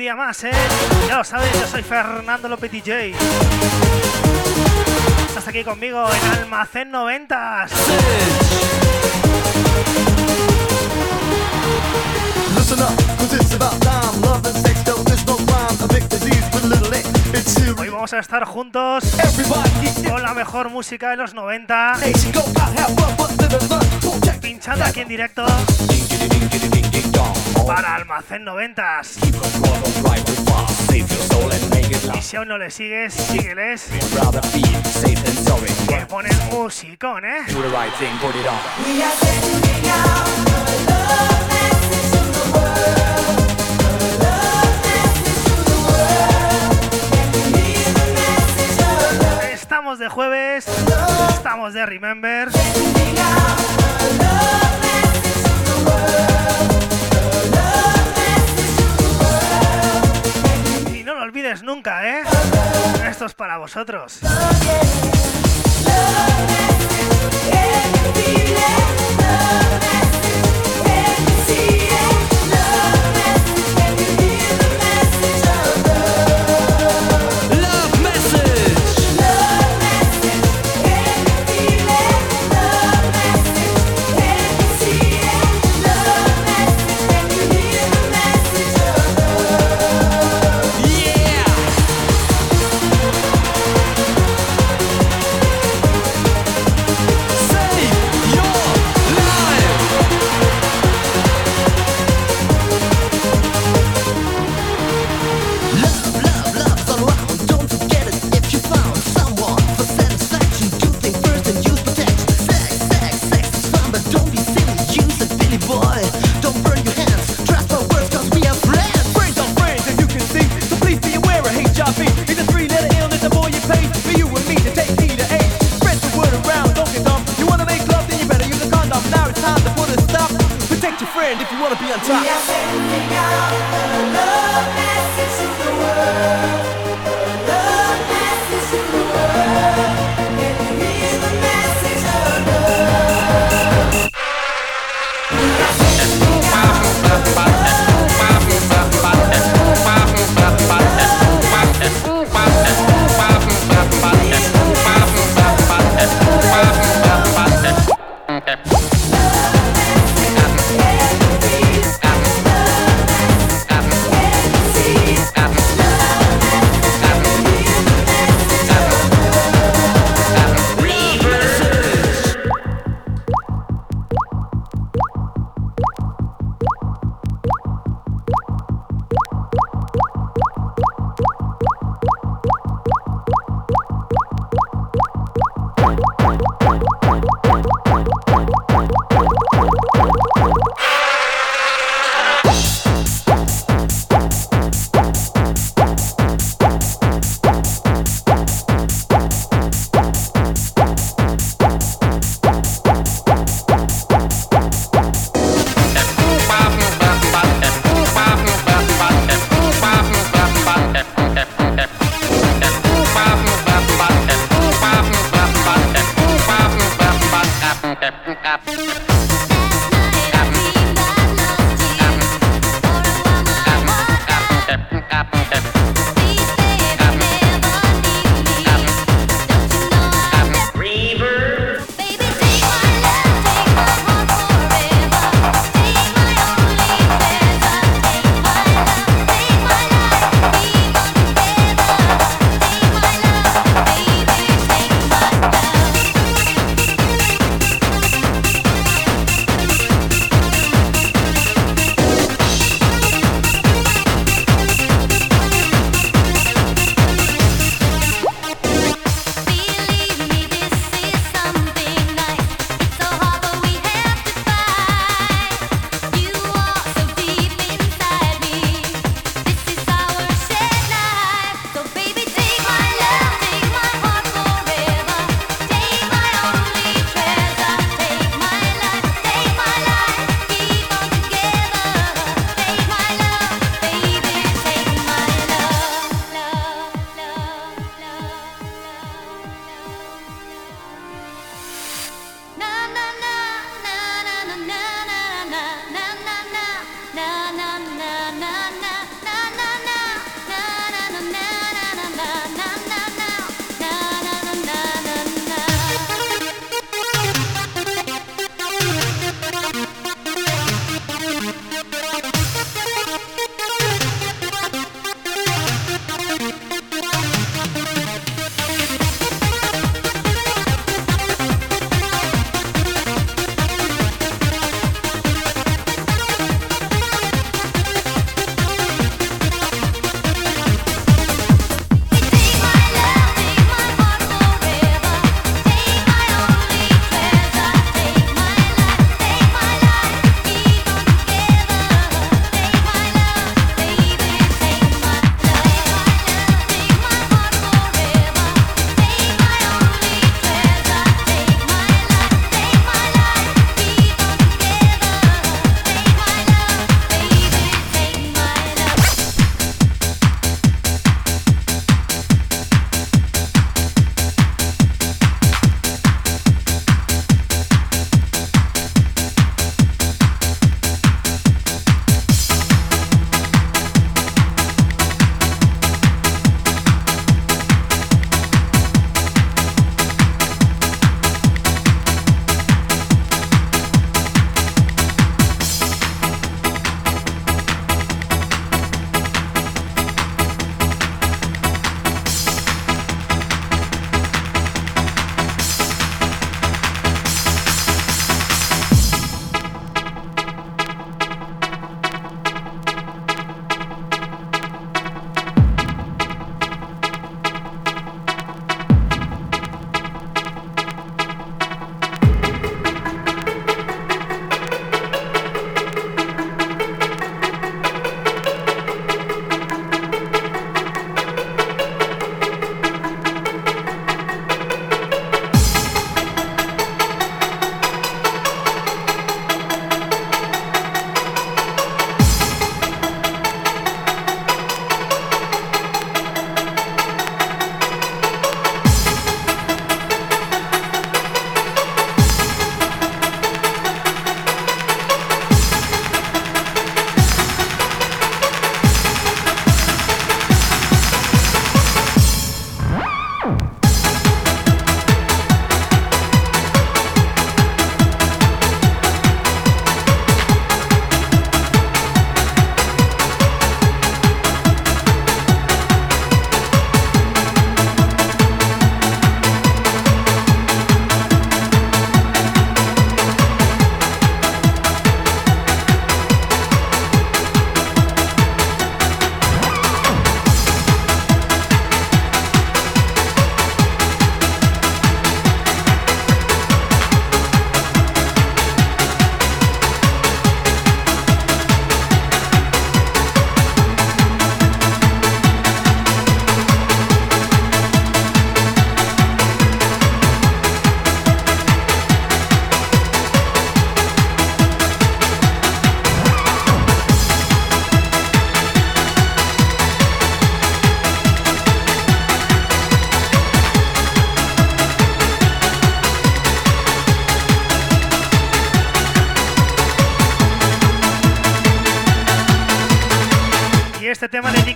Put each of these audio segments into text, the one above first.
día más, ¿eh? Ya lo sabes, yo soy Fernando López DJ. Estás aquí conmigo en Almacén 90. Hoy vamos a estar juntos con la mejor música de los 90. Pinchando aquí en directo para Almacén 90. Y si aún no le sigues, sígueles. Que ponen musicón, ¿eh? Estamos de jueves, estamos de Remember. lo olvides nunca, ¿eh? Esto es para vosotros.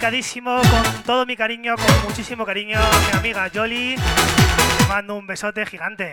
Dedicadísimo con todo mi cariño, con muchísimo cariño a mi amiga Jolly. Te mando un besote gigante.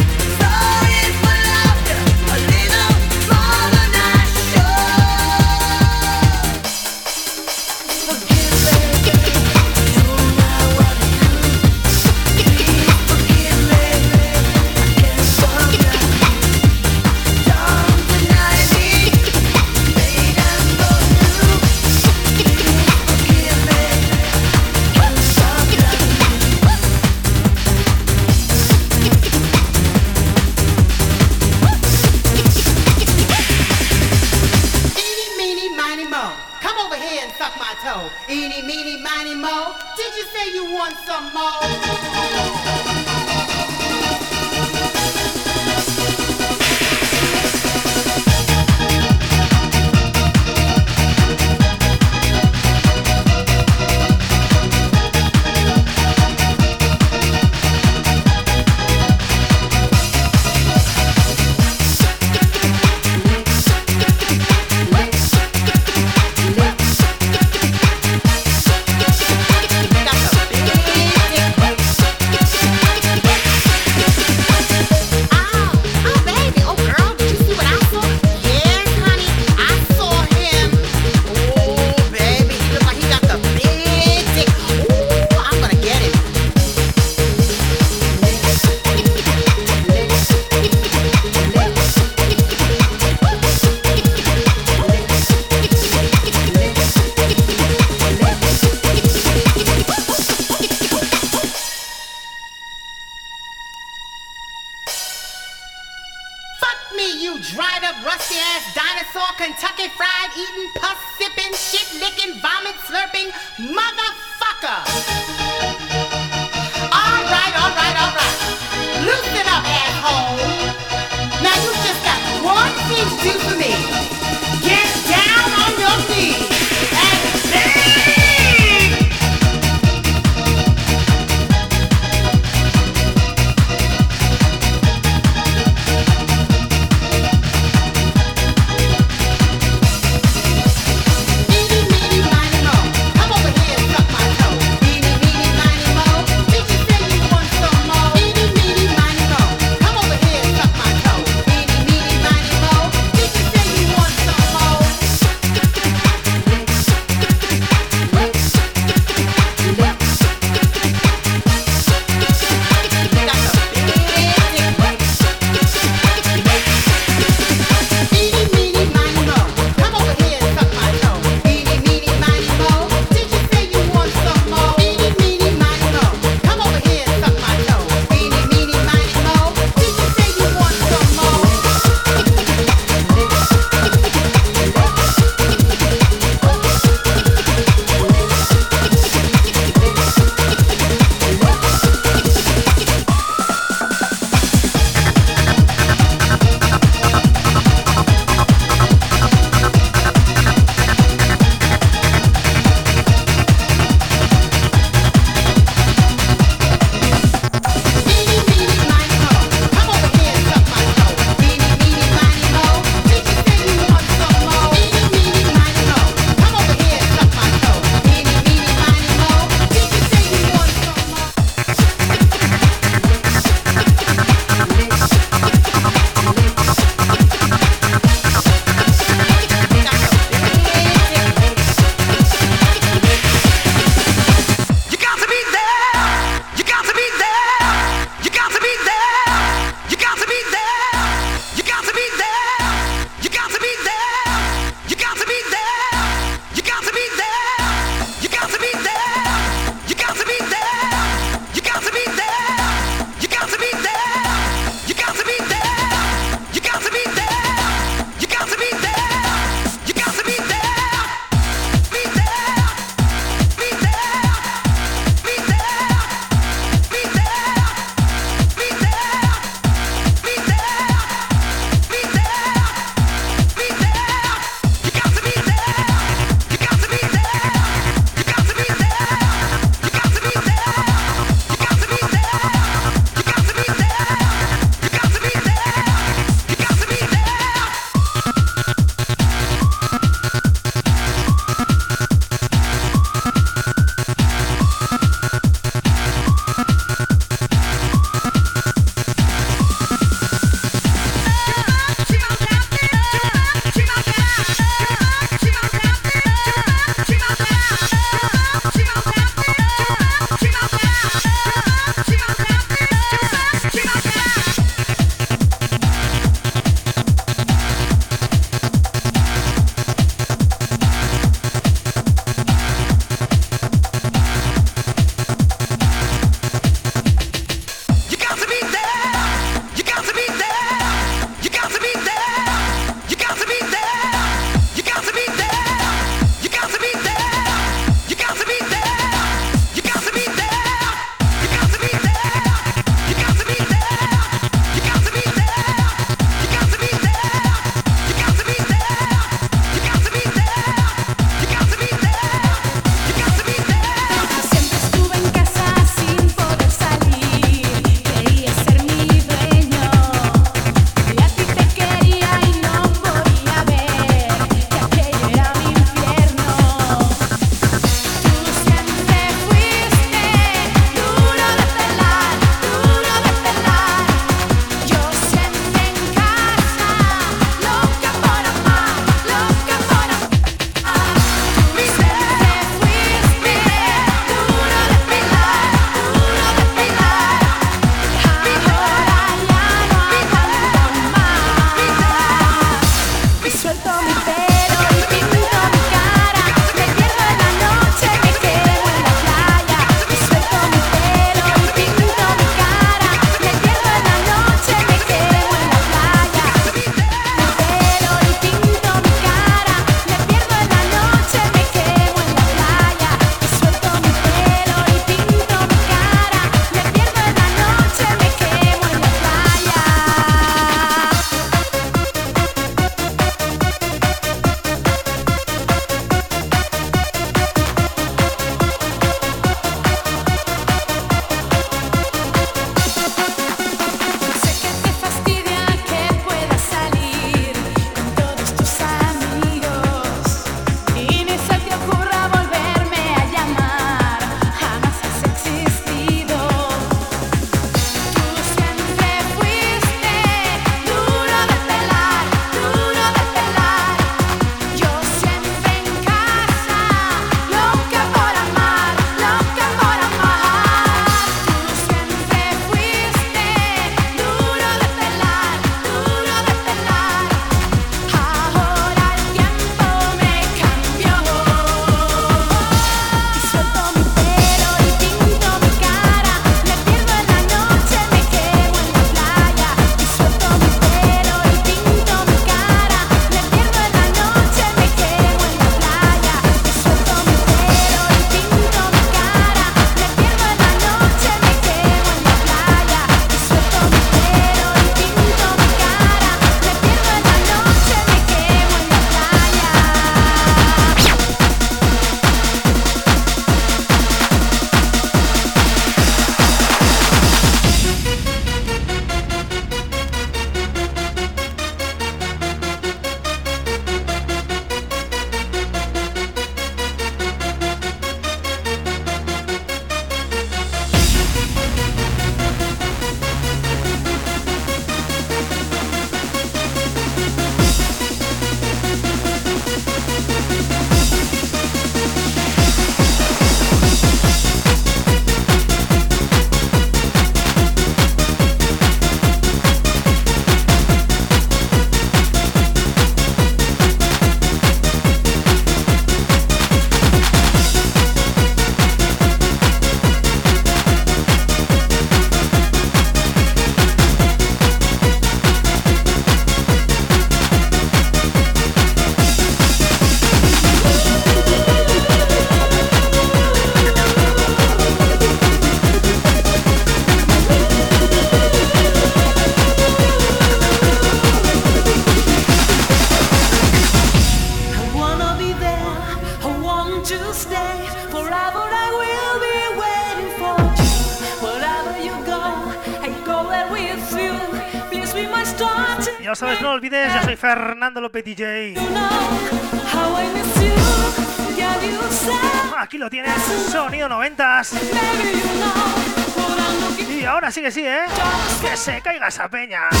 Caiga esa peña.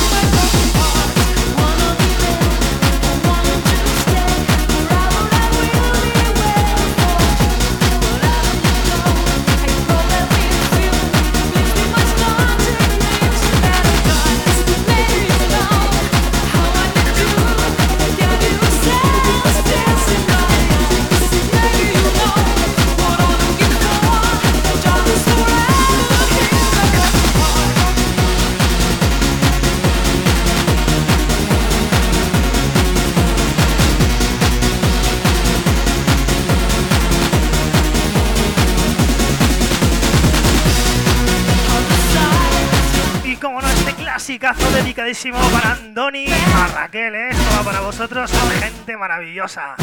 Maravillosa.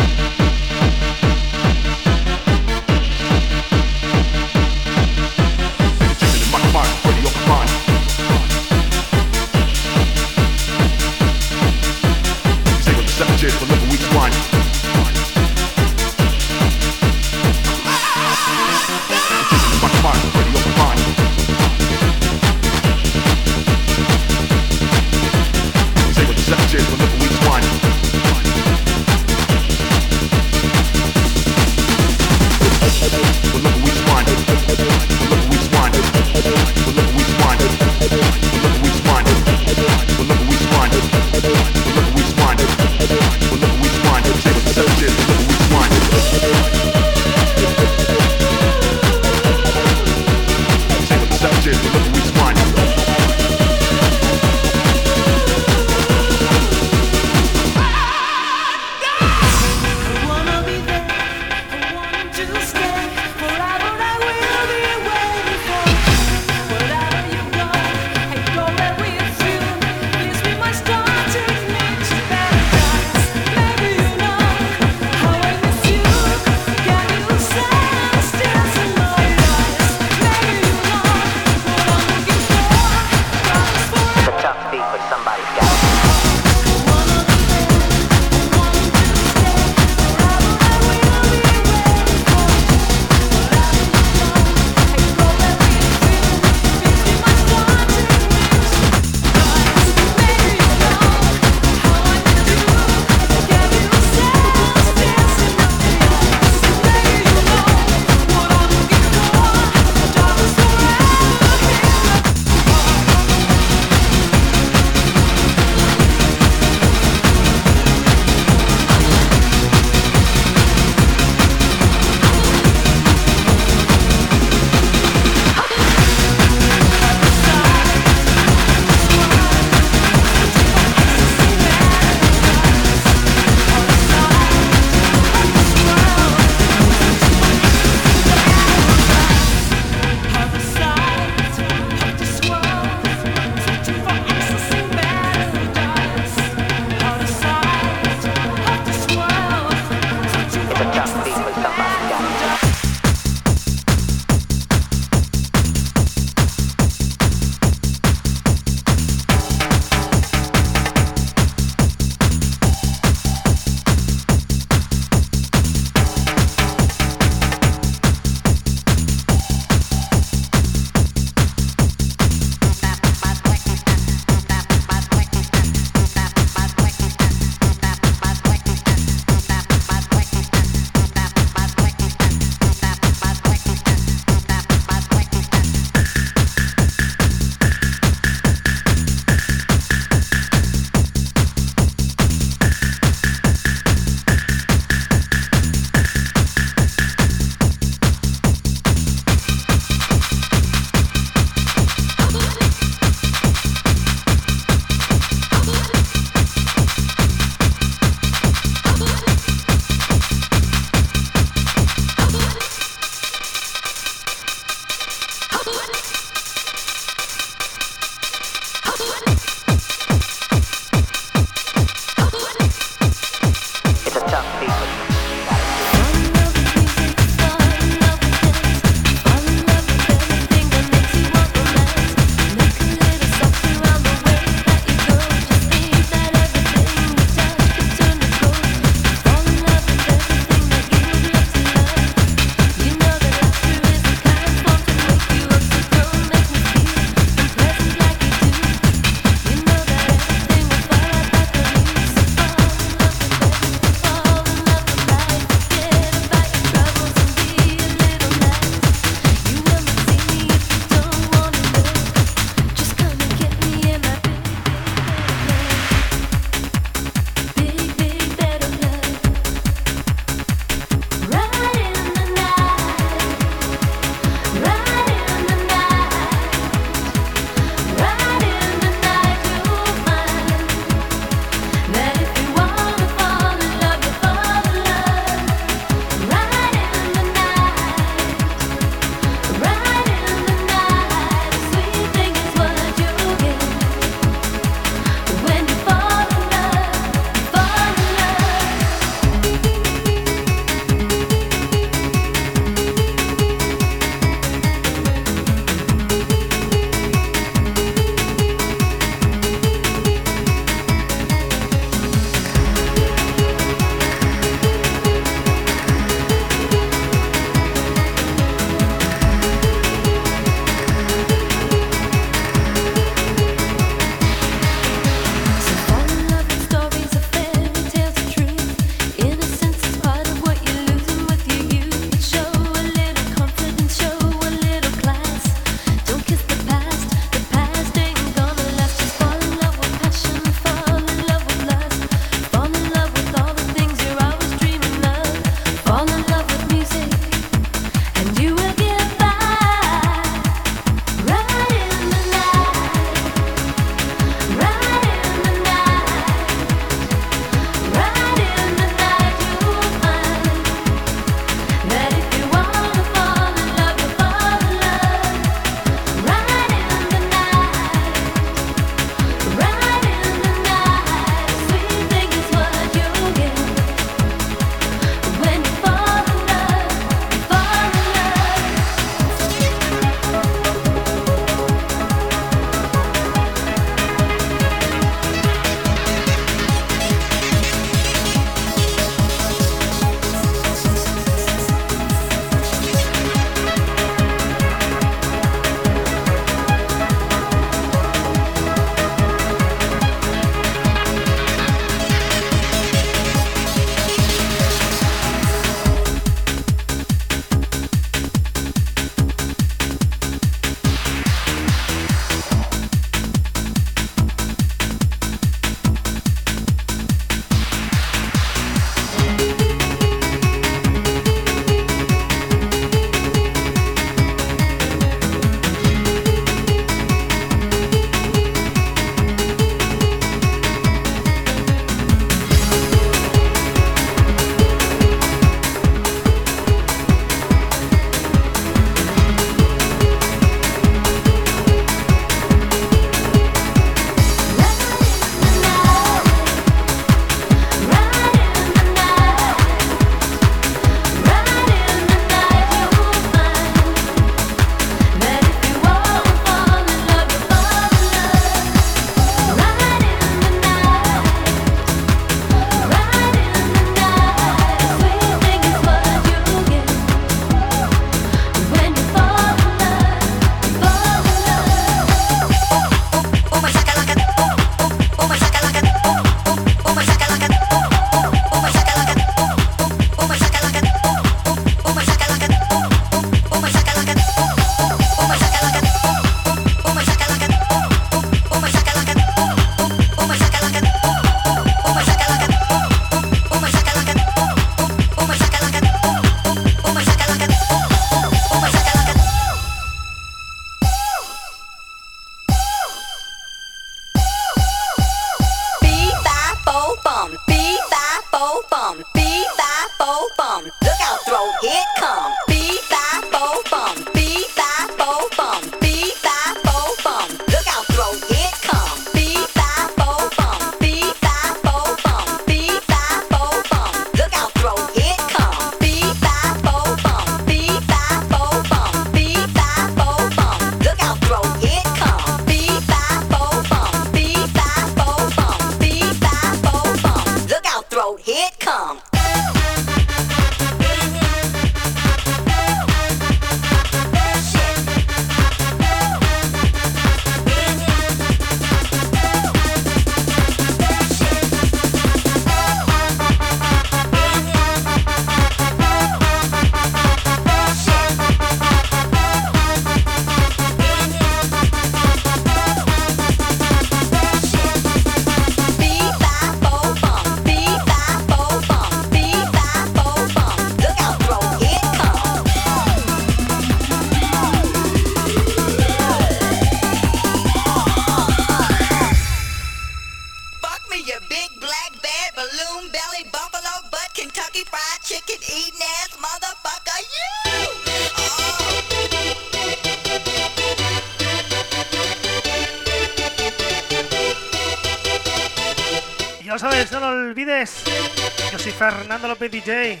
López DJ.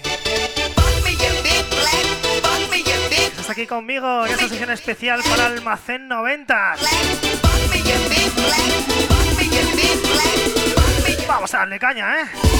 Estás aquí conmigo en esta sesión especial para Almacén 90. Vamos a darle caña, ¿eh?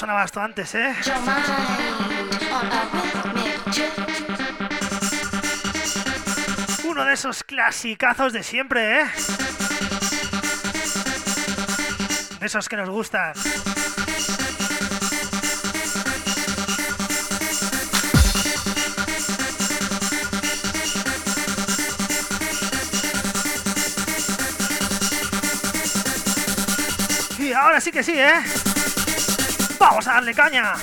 sonaba esto antes, ¿eh? Uno de esos clasicazos de siempre, ¿eh? De esos que nos gustan. Y ahora sí que sí, ¿eh? Vamos a darle caña.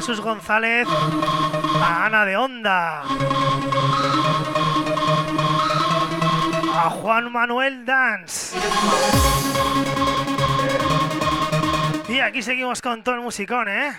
Jesús González a Ana de Onda. A Juan Manuel Dance. Y aquí seguimos con todo el musicón, ¿eh?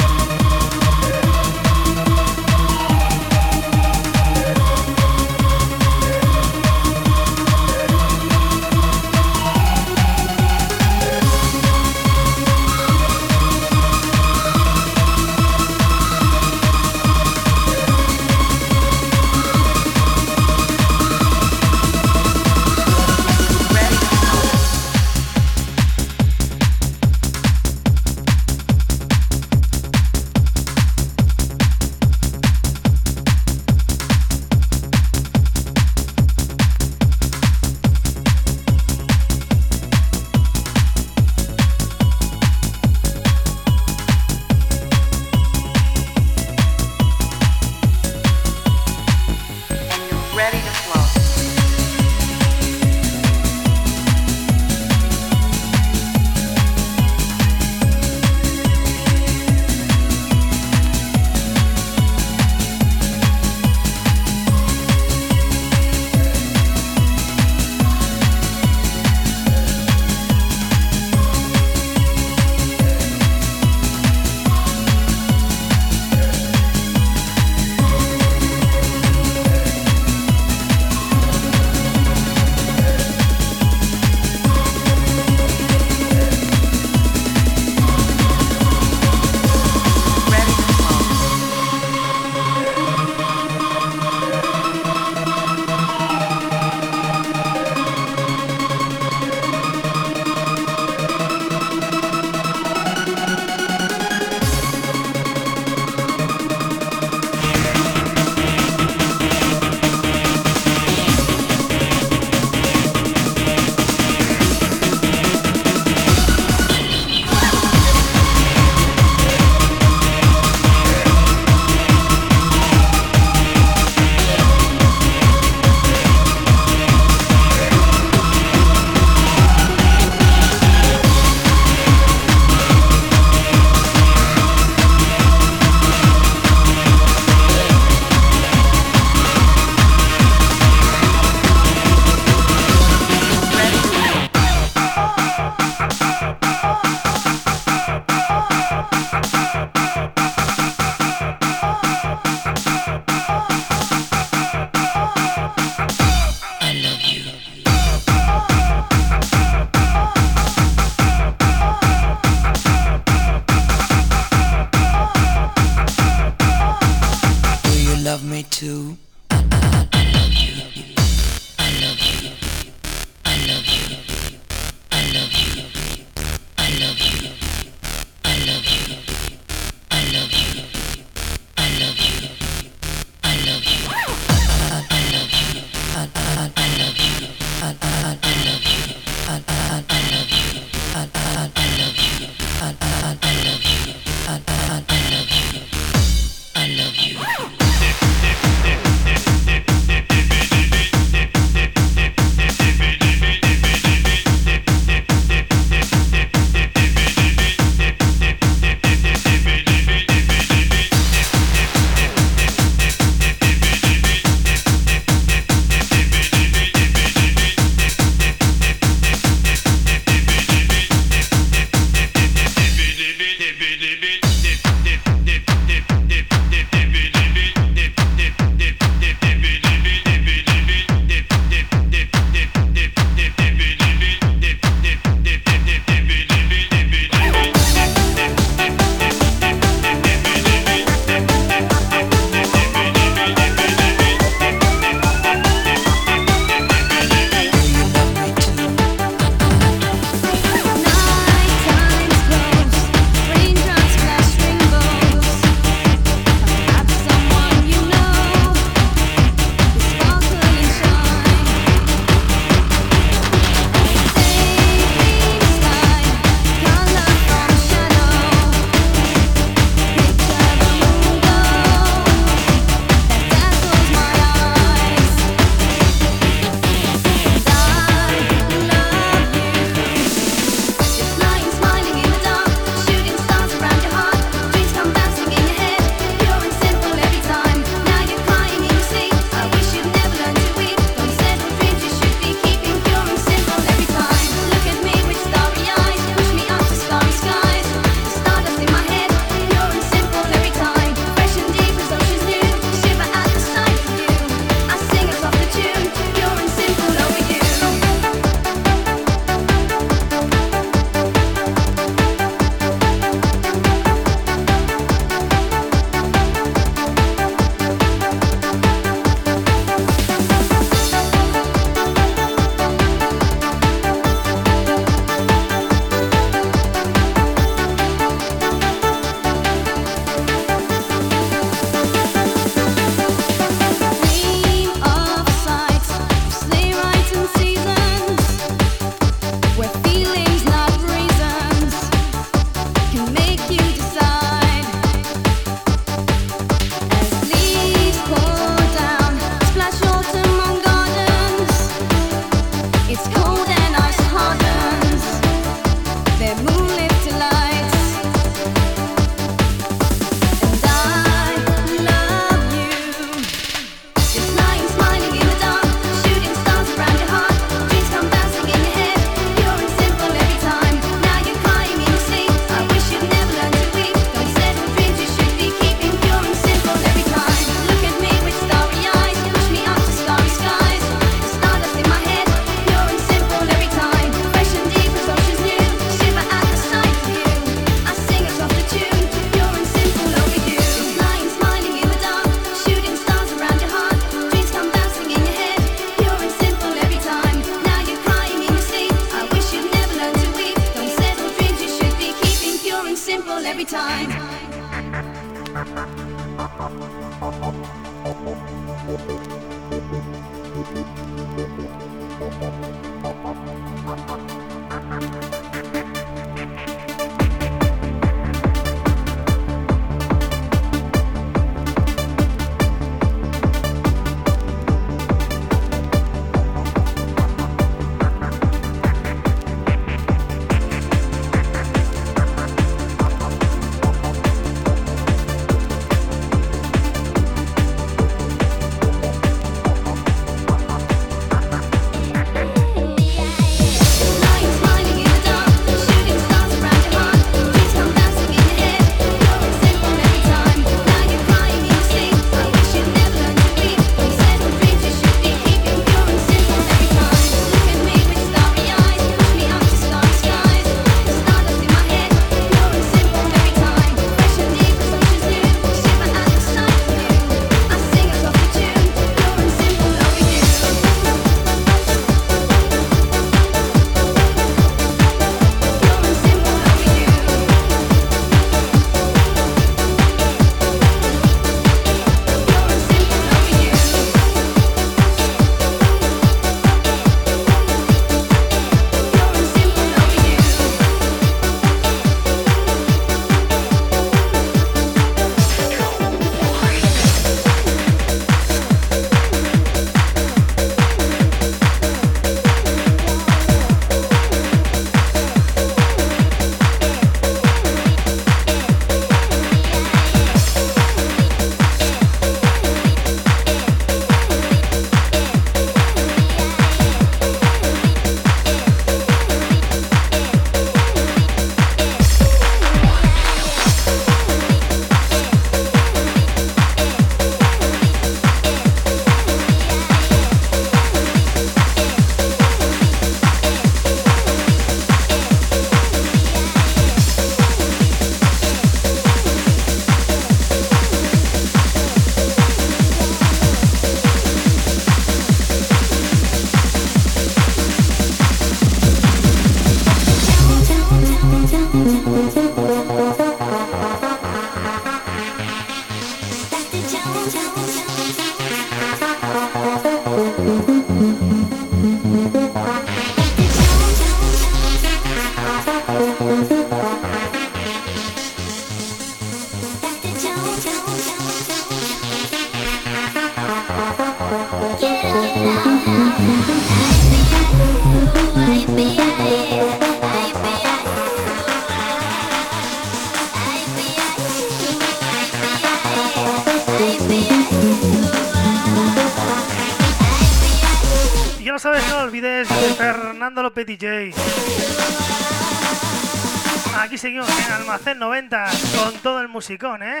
Seguimos en Almacén 90 con todo el musicón, ¿eh?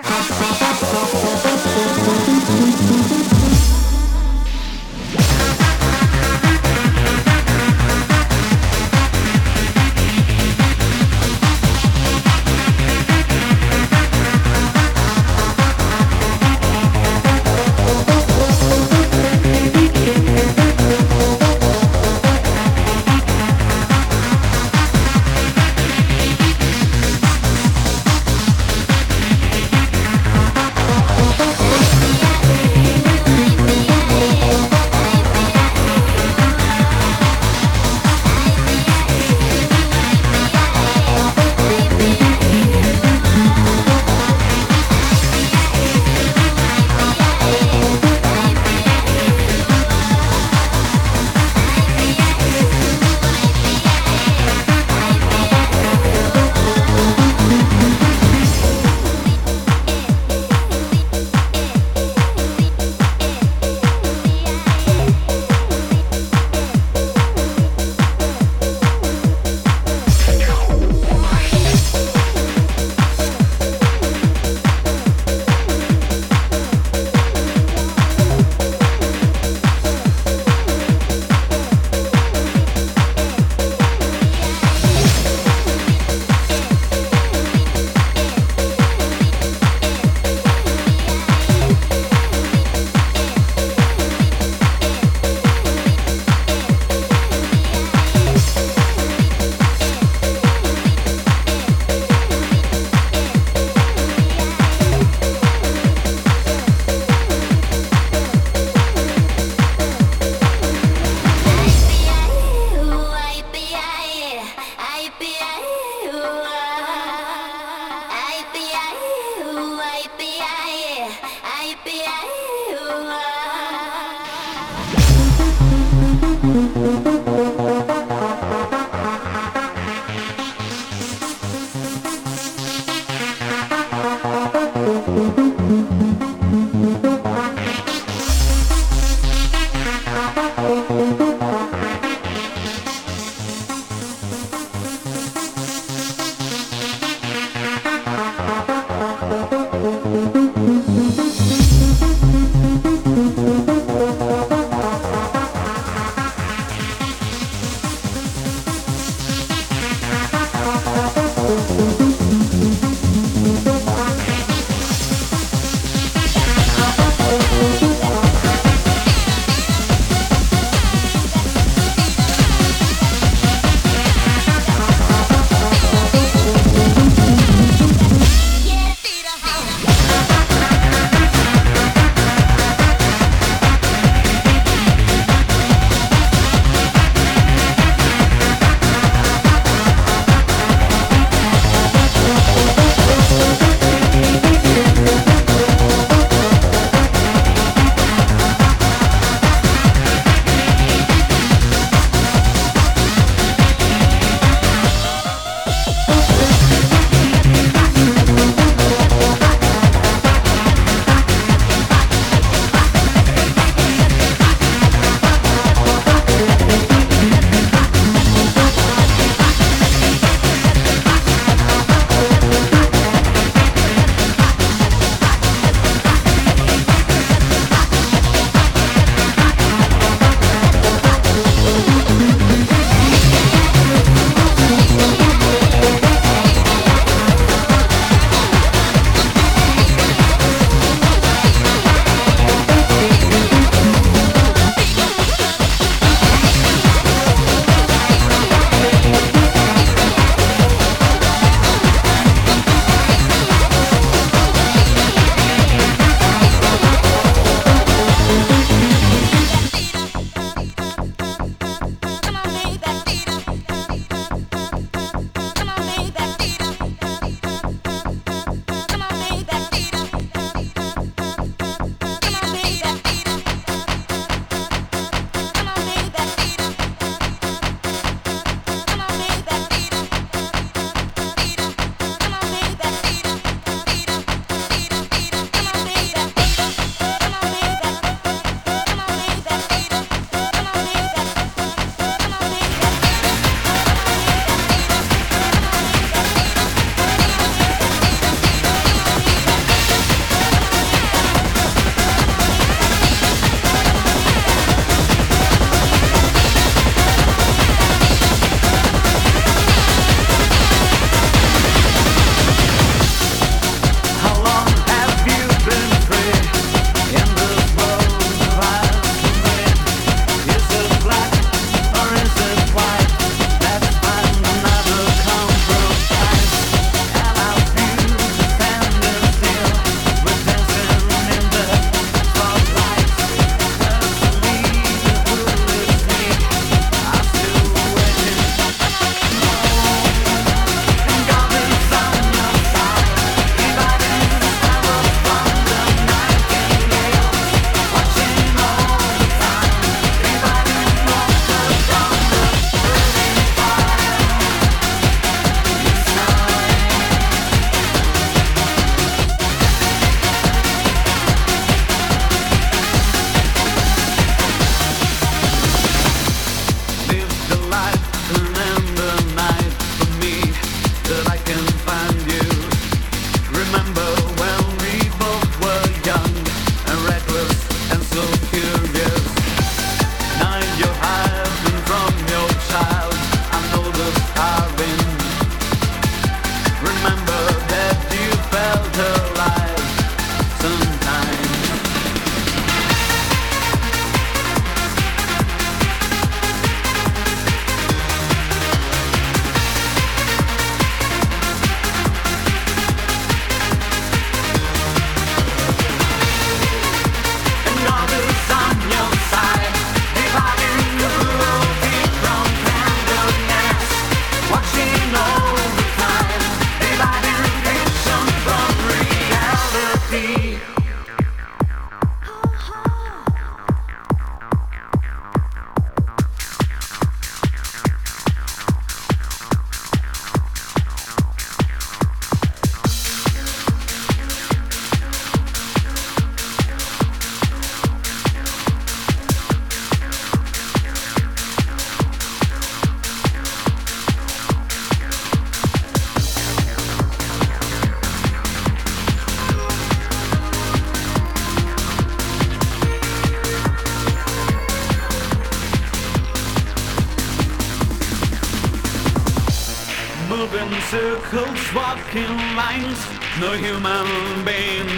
The human being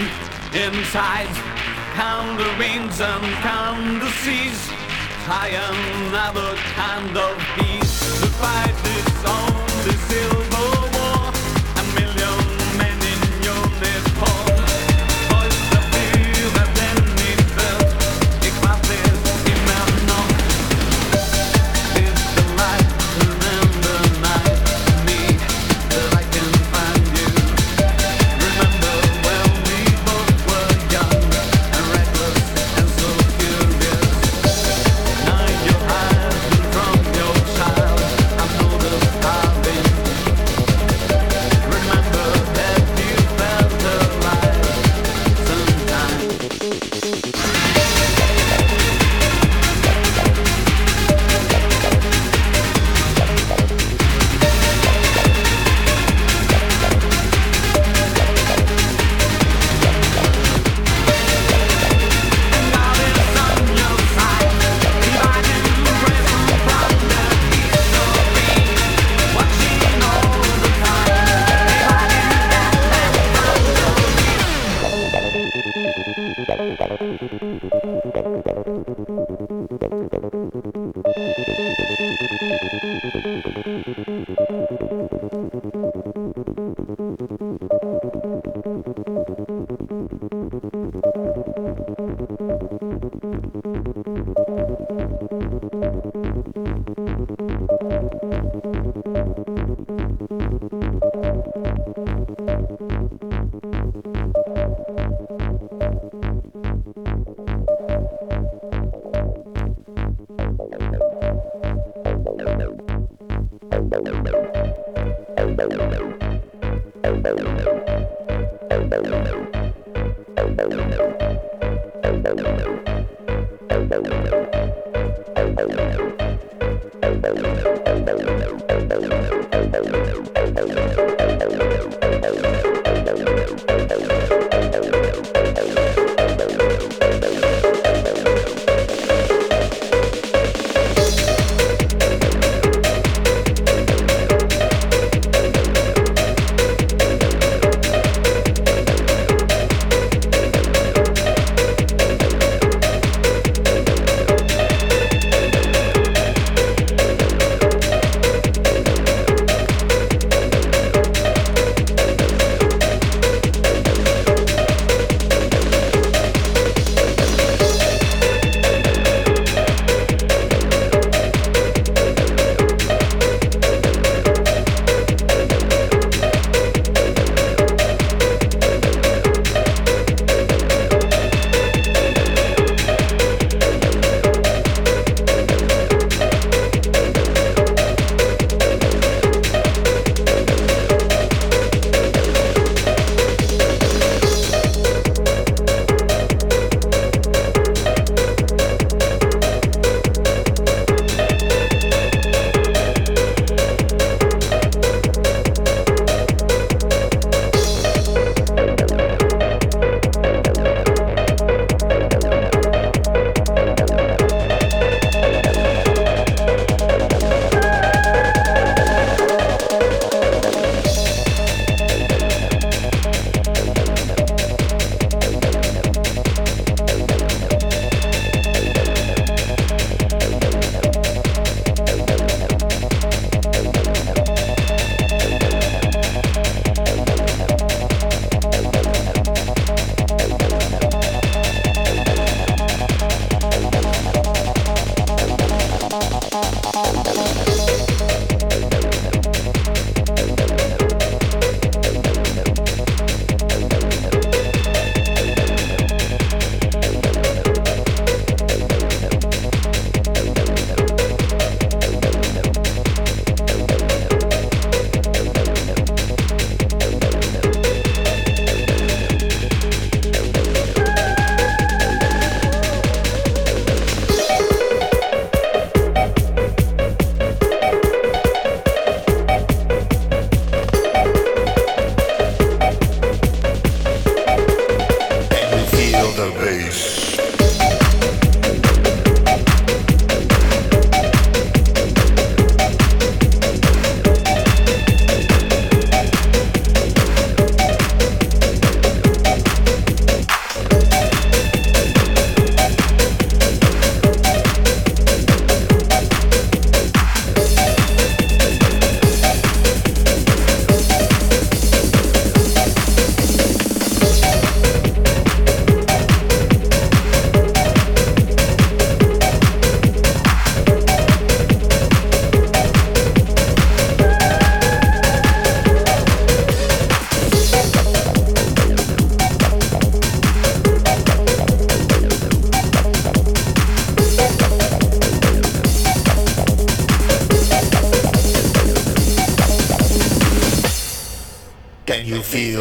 inside. Count the winds and count the seas. I am never kind of beast to fight.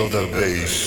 Builder Base.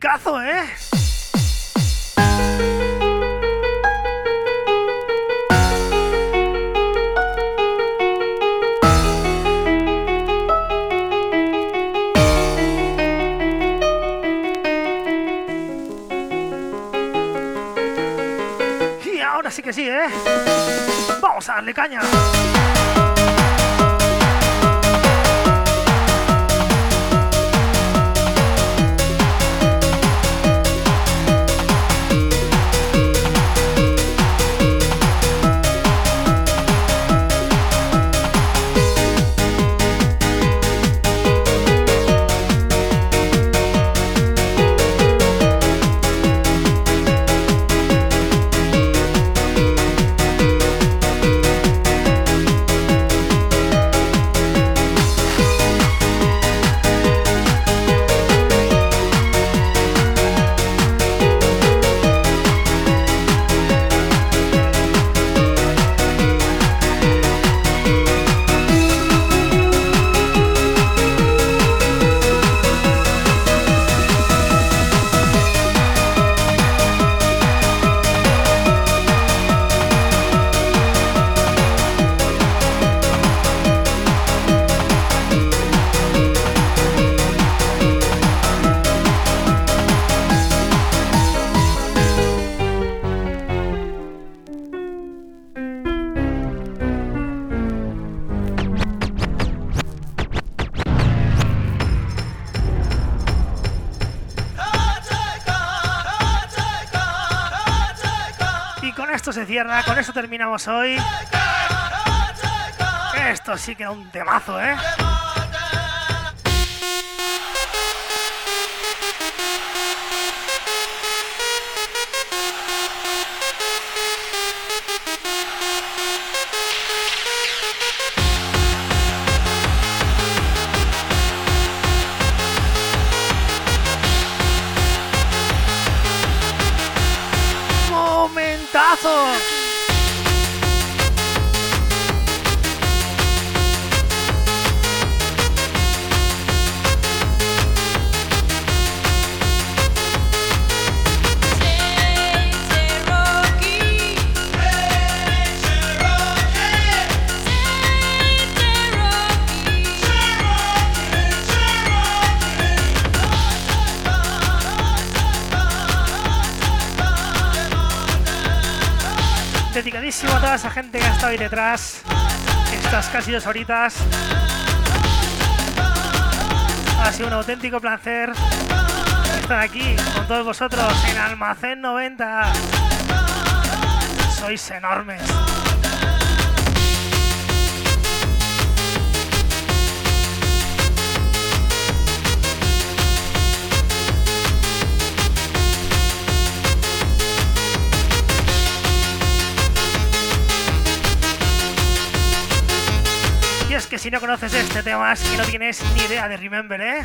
Clasicazo, ¿eh? Esto terminamos hoy. Esto sí que era un temazo, ¿eh? Ahí detrás. Estas casi dos horitas. Ha sido un auténtico placer estar aquí con todos vosotros en Almacén 90. Sois enormes. Si no conoces este tema es que no tienes ni idea de Remember, ¿eh?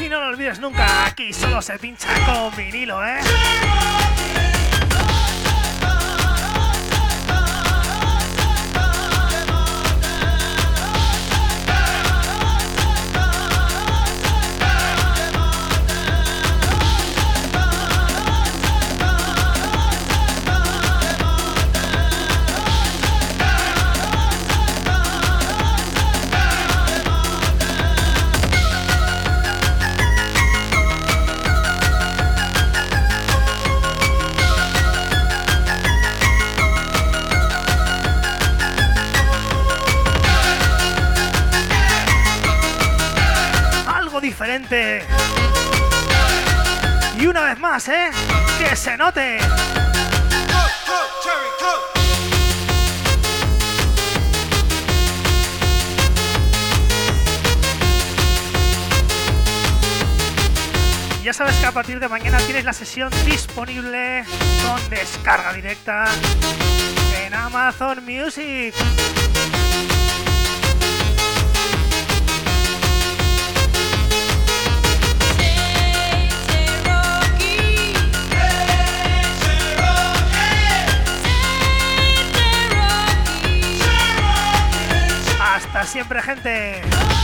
Y no lo olvides nunca, aquí solo se pincha con vinilo, ¿eh? ¿Eh? Que se note. Ya sabes que a partir de mañana tienes la sesión disponible con descarga directa en Amazon Music. Siempre, gente.